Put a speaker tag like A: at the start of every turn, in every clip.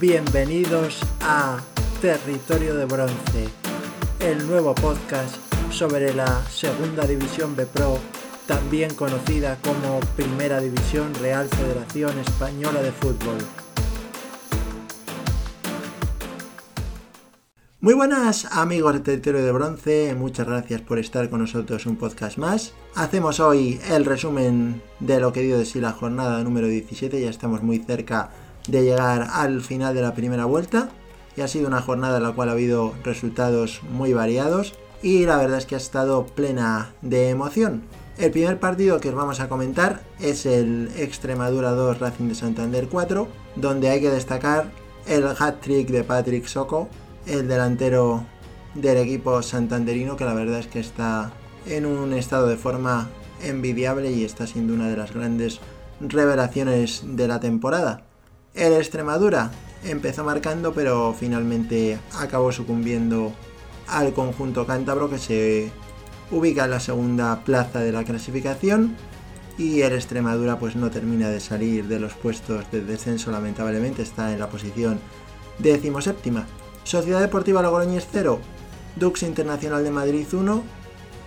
A: Bienvenidos a Territorio de Bronce, el nuevo podcast sobre la Segunda División B Pro, también conocida como Primera División Real Federación Española de Fútbol. Muy buenas amigos de Territorio de Bronce, muchas gracias por estar con nosotros un podcast más. Hacemos hoy el resumen de lo que dio de sí la jornada número 17, ya estamos muy cerca de llegar al final de la primera vuelta y ha sido una jornada en la cual ha habido resultados muy variados y la verdad es que ha estado plena de emoción. El primer partido que os vamos a comentar es el Extremadura 2 Racing de Santander 4, donde hay que destacar el hat-trick de Patrick Soco, el delantero del equipo santanderino que la verdad es que está en un estado de forma envidiable y está siendo una de las grandes revelaciones de la temporada. El Extremadura empezó marcando pero finalmente acabó sucumbiendo al conjunto cántabro que se ubica en la segunda plaza de la clasificación. Y el Extremadura pues no termina de salir de los puestos de descenso lamentablemente. Está en la posición decimoséptima. Sociedad Deportiva Logroñés 0, Dux Internacional de Madrid 1.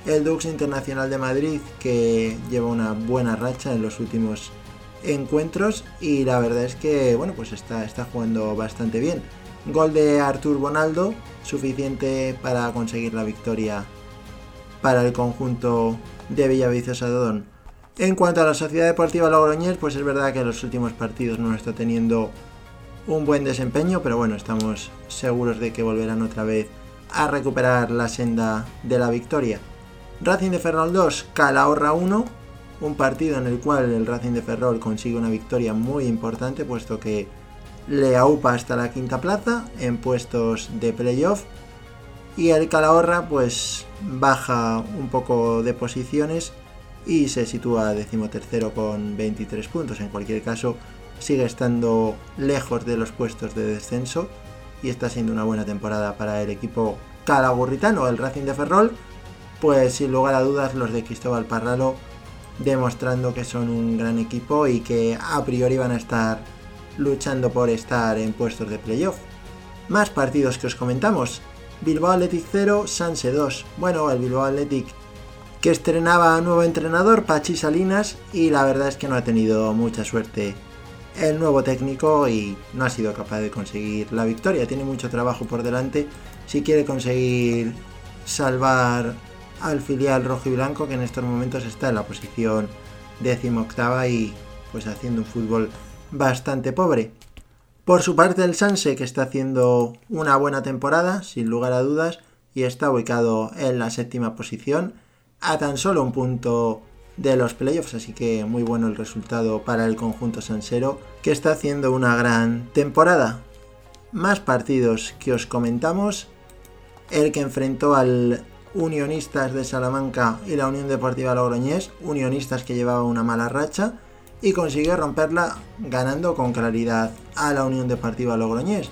A: El Dux Internacional de Madrid que lleva una buena racha en los últimos encuentros y la verdad es que bueno pues está, está jugando bastante bien. Gol de Artur Bonaldo, suficiente para conseguir la victoria para el conjunto de Villaviciosa Dodón. En cuanto a la Sociedad Deportiva Logroñés, pues es verdad que en los últimos partidos no está teniendo un buen desempeño, pero bueno, estamos seguros de que volverán otra vez a recuperar la senda de la victoria. Racing de Ferrol 2, Calahorra 1, un partido en el cual el Racing de Ferrol consigue una victoria muy importante, puesto que le aupa hasta la quinta plaza en puestos de playoff. Y el Calahorra pues baja un poco de posiciones y se sitúa decimotercero con 23 puntos. En cualquier caso, sigue estando lejos de los puestos de descenso y está siendo una buena temporada para el equipo calagurritano, el Racing de Ferrol, pues sin lugar a dudas los de Cristóbal Parralo demostrando que son un gran equipo y que a priori van a estar luchando por estar en puestos de playoff. Más partidos que os comentamos. Bilbao Athletic 0, Sanse 2. Bueno, el Bilbao Athletic que estrenaba nuevo entrenador, Pachi Salinas, y la verdad es que no ha tenido mucha suerte el nuevo técnico y no ha sido capaz de conseguir la victoria. Tiene mucho trabajo por delante si quiere conseguir salvar al filial rojo y blanco que en estos momentos está en la posición décimo octava y pues haciendo un fútbol bastante pobre. Por su parte el Sanse que está haciendo una buena temporada sin lugar a dudas y está ubicado en la séptima posición a tan solo un punto de los playoffs, así que muy bueno el resultado para el conjunto sansero que está haciendo una gran temporada. Más partidos que os comentamos, el que enfrentó al Unionistas de Salamanca y la Unión Deportiva Logroñés, Unionistas que llevaba una mala racha y consiguió romperla ganando con claridad a la Unión Deportiva Logroñés.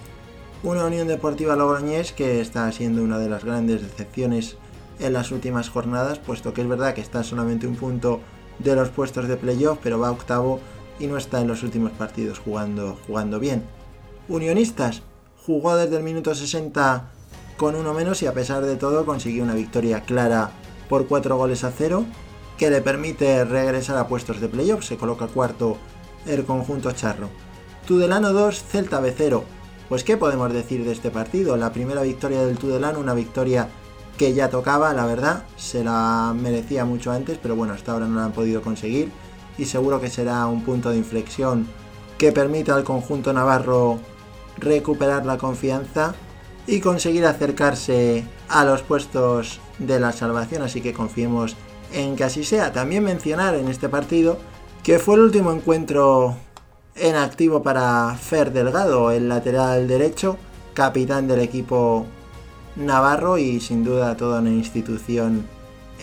A: Una Unión Deportiva Logroñés que está siendo una de las grandes decepciones en las últimas jornadas, puesto que es verdad que está solamente un punto de los puestos de playoff, pero va octavo y no está en los últimos partidos jugando, jugando bien. Unionistas jugó desde el minuto 60 con uno menos y a pesar de todo consiguió una victoria clara por 4 goles a 0 que le permite regresar a puestos de playoff, se coloca cuarto el conjunto charro. Tudelano 2, Celta B 0. Pues qué podemos decir de este partido, la primera victoria del Tudelano, una victoria que ya tocaba, la verdad, se la merecía mucho antes, pero bueno, hasta ahora no la han podido conseguir y seguro que será un punto de inflexión que permita al conjunto navarro recuperar la confianza y conseguir acercarse a los puestos de la salvación, así que confiemos en que así sea. También mencionar en este partido que fue el último encuentro en activo para Fer Delgado, el lateral derecho, capitán del equipo Navarro y sin duda toda una institución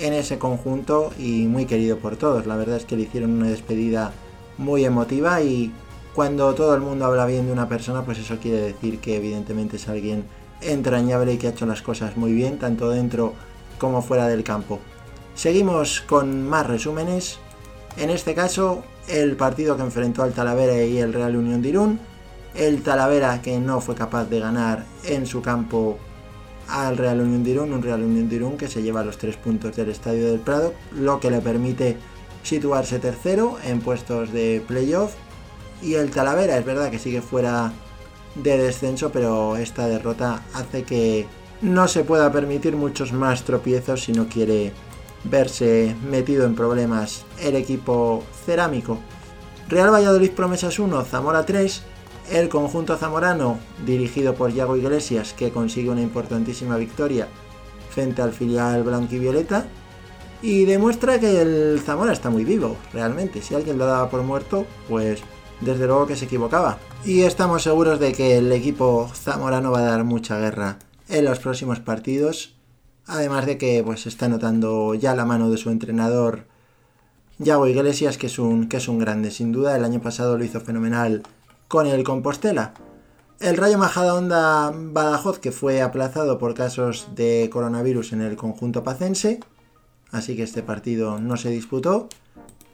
A: en ese conjunto y muy querido por todos. La verdad es que le hicieron una despedida muy emotiva y cuando todo el mundo habla bien de una persona, pues eso quiere decir que evidentemente es alguien entrañable y que ha hecho las cosas muy bien, tanto dentro como fuera del campo. Seguimos con más resúmenes. En este caso, el partido que enfrentó al Talavera y el Real Unión de Irún. el Talavera que no fue capaz de ganar en su campo al Real Unión de Irún, un Real Unión de Irún que se lleva los tres puntos del Estadio del Prado, lo que le permite situarse tercero en puestos de playoff. Y el Talavera es verdad que sigue fuera de descenso, pero esta derrota hace que no se pueda permitir muchos más tropiezos si no quiere verse metido en problemas el equipo cerámico. Real Valladolid Promesas 1, Zamora 3, el conjunto zamorano dirigido por Yago Iglesias que consigue una importantísima victoria frente al filial blanquivioleta y demuestra que el Zamora está muy vivo, realmente. Si alguien lo daba por muerto, pues desde luego que se equivocaba. Y estamos seguros de que el equipo zamorano va a dar mucha guerra en los próximos partidos. Además de que pues está notando ya la mano de su entrenador Yago Iglesias, que es un, que es un grande, sin duda. El año pasado lo hizo fenomenal con el Compostela. El Rayo Majadahonda Badajoz, que fue aplazado por casos de coronavirus en el conjunto pacense, así que este partido no se disputó.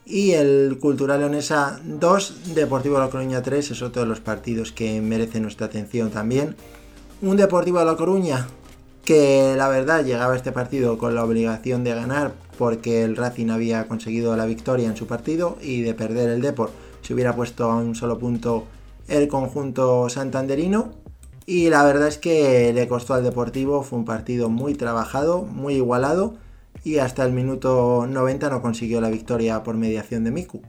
A: Y el Cultural Leonesa 2, Deportivo La Coruña 3, es otro de los partidos que merece nuestra atención también. Un Deportivo de La Coruña que la verdad llegaba a este partido con la obligación de ganar porque el Racing había conseguido la victoria en su partido y de perder el Deport se hubiera puesto a un solo punto el conjunto santanderino y la verdad es que le costó al Deportivo, fue un partido muy trabajado, muy igualado y hasta el minuto 90 no consiguió la victoria por mediación de Miku.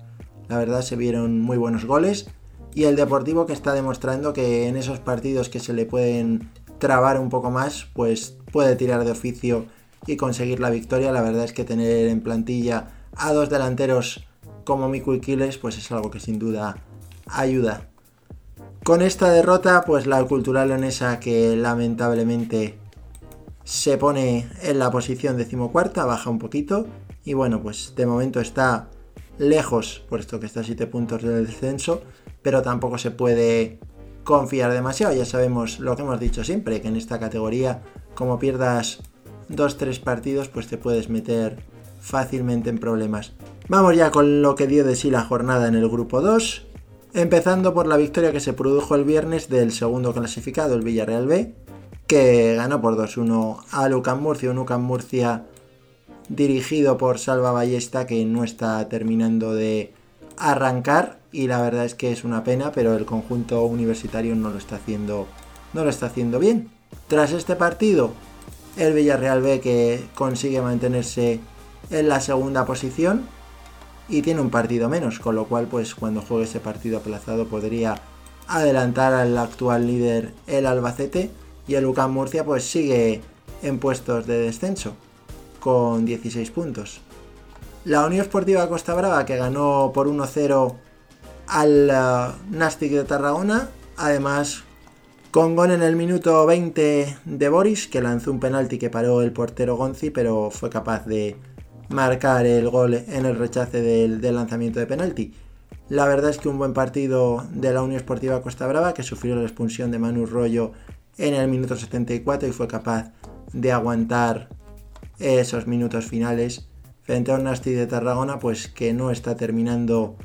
A: La verdad se vieron muy buenos goles y el Deportivo que está demostrando que en esos partidos que se le pueden trabar un poco más, pues puede tirar de oficio y conseguir la victoria. La verdad es que tener en plantilla a dos delanteros como Miku y Kiles, pues es algo que sin duda ayuda. Con esta derrota, pues la cultural leonesa que lamentablemente se pone en la posición decimocuarta, baja un poquito y bueno, pues de momento está lejos, puesto que está a 7 puntos del descenso, pero tampoco se puede confiar demasiado. Ya sabemos lo que hemos dicho siempre, que en esta categoría, como pierdas 2-3 partidos, pues te puedes meter fácilmente en problemas. Vamos ya con lo que dio de sí la jornada en el grupo 2, empezando por la victoria que se produjo el viernes del segundo clasificado, el Villarreal B, que ganó por 2-1 a Lucan Murcia, un Lucan Murcia dirigido por Salva Ballesta que no está terminando de arrancar y la verdad es que es una pena, pero el conjunto universitario no lo está haciendo no lo está haciendo bien. Tras este partido, el Villarreal B que consigue mantenerse en la segunda posición y tiene un partido menos, con lo cual pues cuando juegue ese partido aplazado podría adelantar al actual líder el Albacete y el UCAM Murcia pues sigue en puestos de descenso con 16 puntos. La Unión Esportiva Costa Brava que ganó por 1-0 al uh, Nastic de Tarragona, además con gol en el minuto 20 de Boris que lanzó un penalti que paró el portero Gonzi pero fue capaz de marcar el gol en el rechace del, lanzamiento de penalti. La verdad es que un buen partido de la Unión Esportiva Costa Brava que sufrió la expulsión de Manu Rollo en el minuto 74 y fue capaz de aguantar esos minutos finales frente a un Nasti de Tarragona pues que no está terminando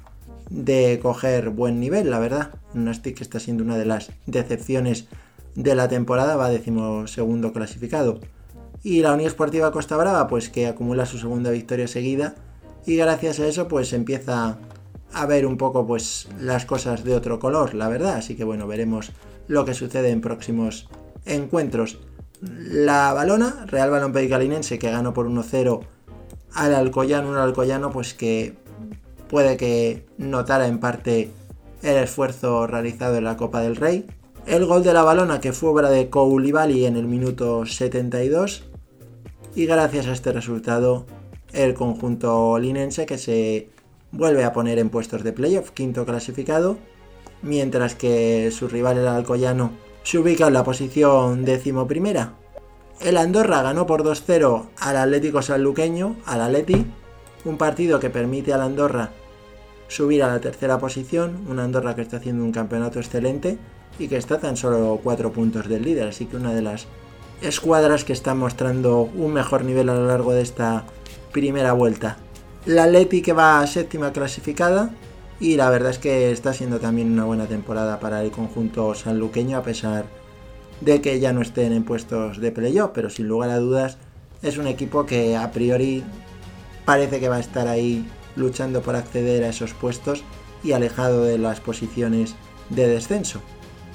A: de coger buen nivel, la verdad. Un Nasti que está siendo una de las decepciones de la temporada, va segundo clasificado. Y la Unión Esportiva Costa Brava, pues que acumula su segunda victoria seguida. Y gracias a eso, pues empieza a ver un poco pues las cosas de otro color, la verdad. Así que bueno, veremos lo que sucede en próximos encuentros. La balona, Real Balón Pericalinense, que ganó por 1-0 al Alcoyano, un Alcoyano pues que puede que notara en parte el esfuerzo realizado en la Copa del Rey. El gol de la balona que fue obra de Koulibaly en el minuto 72 y gracias a este resultado el conjunto linense que se vuelve a poner en puestos de playoff, quinto clasificado, mientras que su rival el Alcoyano se ubica en la posición décimo primera. El Andorra ganó por 2-0 al Atlético Sanluqueño, al Atleti, un partido que permite al Andorra subir a la tercera posición, un Andorra que está haciendo un campeonato excelente y que está tan solo 4 puntos del líder, así que una de las escuadras que están mostrando un mejor nivel a lo largo de esta primera vuelta. La Leti que va a séptima clasificada, y la verdad es que está siendo también una buena temporada para el conjunto sanluqueño a pesar de que ya no estén en puestos de playoff, pero sin lugar a dudas es un equipo que a priori parece que va a estar ahí luchando por acceder a esos puestos y alejado de las posiciones de descenso.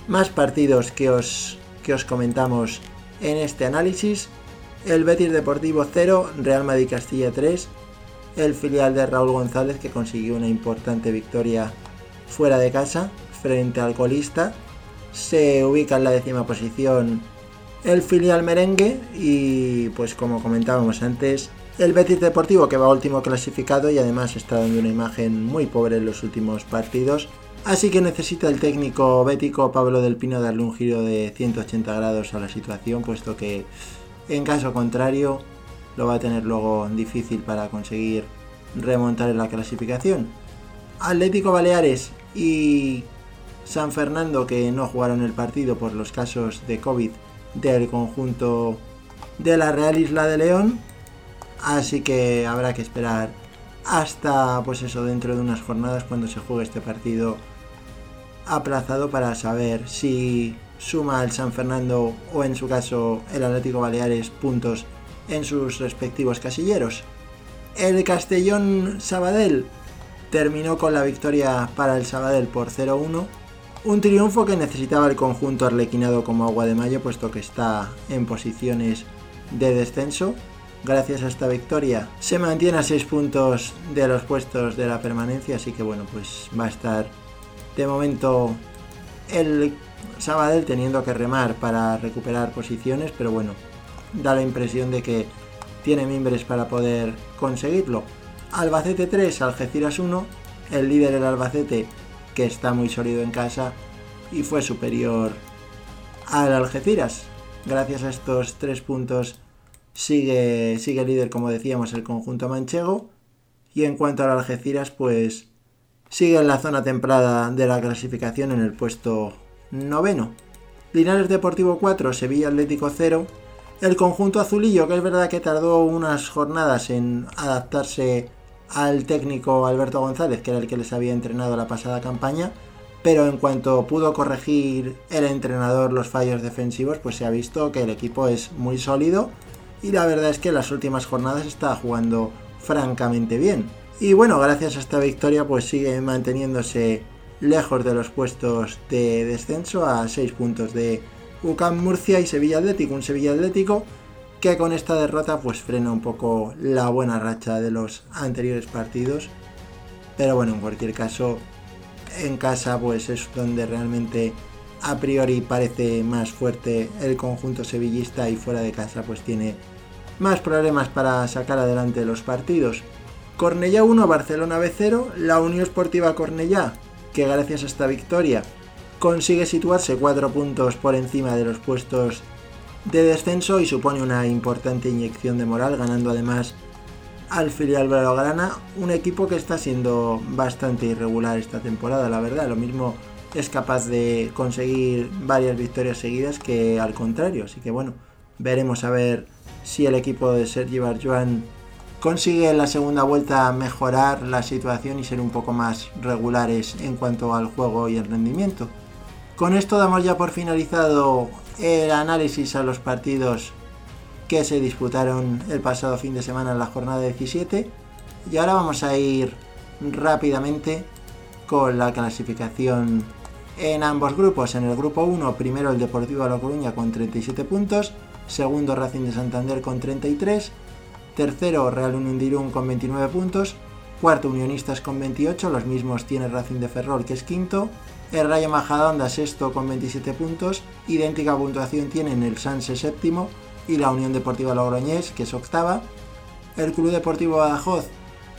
A: Más partidos que os, que os comentamos en este análisis. El Betis Deportivo 0, Real Madrid Castilla 3, el filial de Raúl González que consiguió una importante victoria fuera de casa frente al colista. Se ubica en la décima posición el filial merengue y pues como comentábamos antes el Betis Deportivo que va último clasificado y además está dando una imagen muy pobre en los últimos partidos. Así que necesita el técnico bético Pablo del Pino darle un giro de 180 grados a la situación, puesto que en caso contrario lo va a tener luego difícil para conseguir remontar en la clasificación. Atlético Baleares y San Fernando que no jugaron el partido por los casos de COVID del conjunto de la Real Isla de León. Así que habrá que esperar hasta pues eso dentro de unas jornadas cuando se juegue este partido aplazado para saber si suma el San Fernando o en su caso el Atlético Baleares puntos en sus respectivos casilleros. El Castellón Sabadell terminó con la victoria para el Sabadell por 0-1. Un triunfo que necesitaba el conjunto arlequinado como agua de mayo, puesto que está en posiciones de descenso. Gracias a esta victoria se mantiene a 6 puntos de los puestos de la permanencia, así que bueno, pues va a estar de momento el Sabadell teniendo que remar para recuperar posiciones, pero bueno, da la impresión de que tiene mimbres para poder conseguirlo. Albacete 3, Algeciras 1, el líder el Albacete que está muy sólido en casa y fue superior al Algeciras. Gracias a estos tres puntos sigue, sigue líder, como decíamos, el conjunto manchego. Y en cuanto al Algeciras, pues sigue en la zona templada de la clasificación en el puesto noveno. Linares Deportivo 4, Sevilla Atlético 0. El conjunto azulillo, que es verdad que tardó unas jornadas en adaptarse al técnico Alberto González, que era el que les había entrenado la pasada campaña, pero en cuanto pudo corregir el entrenador los fallos defensivos, pues se ha visto que el equipo es muy sólido y la verdad es que en las últimas jornadas está jugando francamente bien. Y bueno, gracias a esta victoria pues sigue manteniéndose lejos de los puestos de descenso a 6 puntos de UCAM Murcia y Sevilla Atlético, un Sevilla Atlético que con esta derrota pues frena un poco la buena racha de los anteriores partidos. Pero bueno, en cualquier caso, en casa pues es donde realmente a priori parece más fuerte el conjunto sevillista y fuera de casa pues tiene más problemas para sacar adelante los partidos. Cornellá 1, Barcelona B0, la Unión Esportiva Cornellá, que gracias a esta victoria consigue situarse 4 puntos por encima de los puestos de descenso y supone una importante inyección de moral, ganando además al filial Blaugrana, un equipo que está siendo bastante irregular esta temporada, la verdad. Lo mismo es capaz de conseguir varias victorias seguidas que al contrario. Así que bueno, veremos a ver si el equipo de Sergi Barjuan consigue en la segunda vuelta mejorar la situación y ser un poco más regulares en cuanto al juego y el rendimiento. Con esto damos ya por finalizado el análisis a los partidos que se disputaron el pasado fin de semana en la jornada 17 y ahora vamos a ir rápidamente con la clasificación en ambos grupos. En el grupo 1, primero el Deportivo La Coruña con 37 puntos, segundo Racing de Santander con 33, tercero Real Unión de Irún con 29 puntos, cuarto Unionistas con 28, los mismos tiene Racing de Ferrol que es quinto, el Rayo Majadahonda sexto con 27 puntos, idéntica puntuación tienen el Sanse séptimo y la Unión Deportiva Logroñés que es octava, el Club Deportivo Badajoz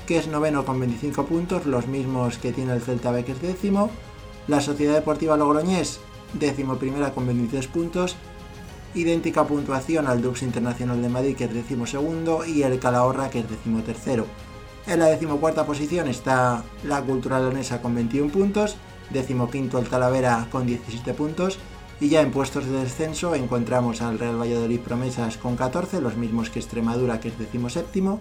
A: que es noveno con 25 puntos, los mismos que tiene el Celta B que es décimo, la Sociedad Deportiva Logroñés décimo primera con 23 puntos, idéntica puntuación al Dux Internacional de Madrid que es décimo segundo y el Calahorra que es décimo tercero. En la decimocuarta posición está la Cultural Leonesa con 21 puntos, quinto el Talavera con 17 puntos y ya en puestos de descenso encontramos al Real Valladolid Promesas con 14, los mismos que Extremadura que es séptimo,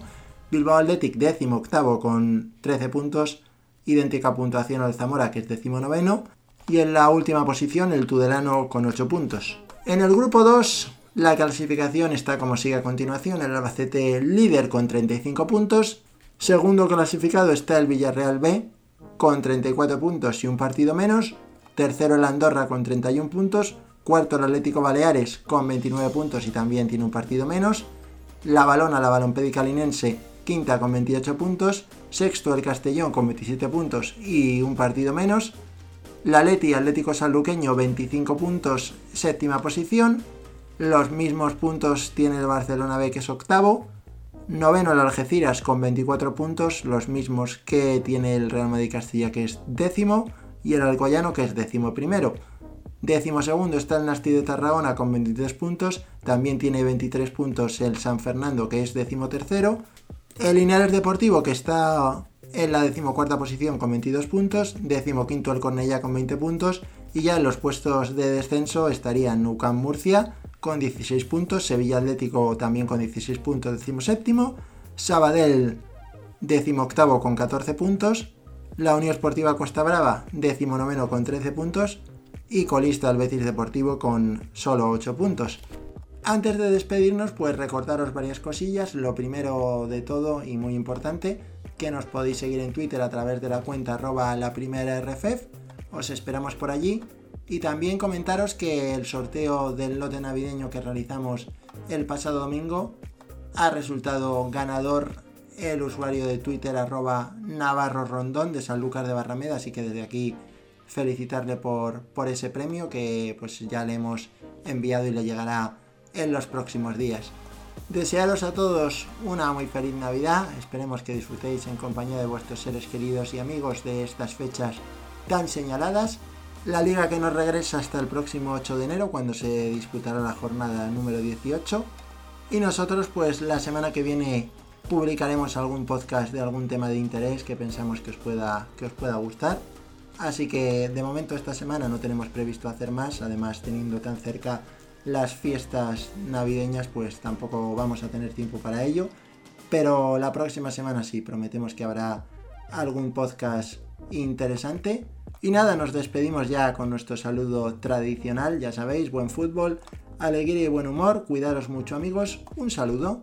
A: Bilbao Athletic décimo octavo con 13 puntos idéntica puntuación al Zamora, que es decimonoveno, y en la última posición el Tudelano con 8 puntos. En el grupo 2, la clasificación está como sigue a continuación, el Albacete líder con 35 puntos, segundo clasificado está el Villarreal B con 34 puntos y un partido menos, tercero el Andorra con 31 puntos, cuarto el Atlético Baleares con 29 puntos y también tiene un partido menos, la Balona, la Balompédica Linense, quinta con 28 puntos, sexto el Castellón con 27 puntos y un partido menos, la Leti Atlético Sanluqueño 25 puntos, séptima posición, los mismos puntos tiene el Barcelona B que es octavo, noveno el Algeciras con 24 puntos, los mismos que tiene el Real Madrid Castilla que es décimo, y el Alcoyano que es décimo primero. Décimo segundo está el Nasti de Tarragona con 23 puntos. También tiene 23 puntos el San Fernando, que es décimo tercero. El Linares Deportivo, que está en la decimocuarta posición con 22 puntos. Décimo quinto el Cornellá con 20 puntos. Y ya en los puestos de descenso estarían Nucam Murcia con 16 puntos. Sevilla Atlético también con 16 puntos, décimo séptimo. Sabadell, décimo octavo con 14 puntos. La Unión Esportiva Costa Brava, décimo noveno con 13 puntos y colista el Deportivo con solo 8 puntos. Antes de despedirnos, pues recordaros varias cosillas. Lo primero de todo y muy importante, que nos podéis seguir en Twitter a través de la cuenta arroba la primera RFF. Os esperamos por allí. Y también comentaros que el sorteo del lote navideño que realizamos el pasado domingo ha resultado ganador el usuario de Twitter arroba Navarro Rondón de Sanlúcar de Barrameda, así que desde aquí felicitarle por, por ese premio que pues ya le hemos enviado y le llegará en los próximos días. Desearos a todos una muy feliz Navidad, esperemos que disfrutéis en compañía de vuestros seres queridos y amigos de estas fechas tan señaladas. La liga que nos regresa hasta el próximo 8 de enero cuando se disputará la jornada número 18. Y nosotros pues la semana que viene publicaremos algún podcast de algún tema de interés que pensamos que os pueda, que os pueda gustar. Así que de momento esta semana no tenemos previsto hacer más, además teniendo tan cerca las fiestas navideñas pues tampoco vamos a tener tiempo para ello. Pero la próxima semana sí, prometemos que habrá algún podcast interesante. Y nada, nos despedimos ya con nuestro saludo tradicional, ya sabéis, buen fútbol, alegría y buen humor, cuidaros mucho amigos, un saludo.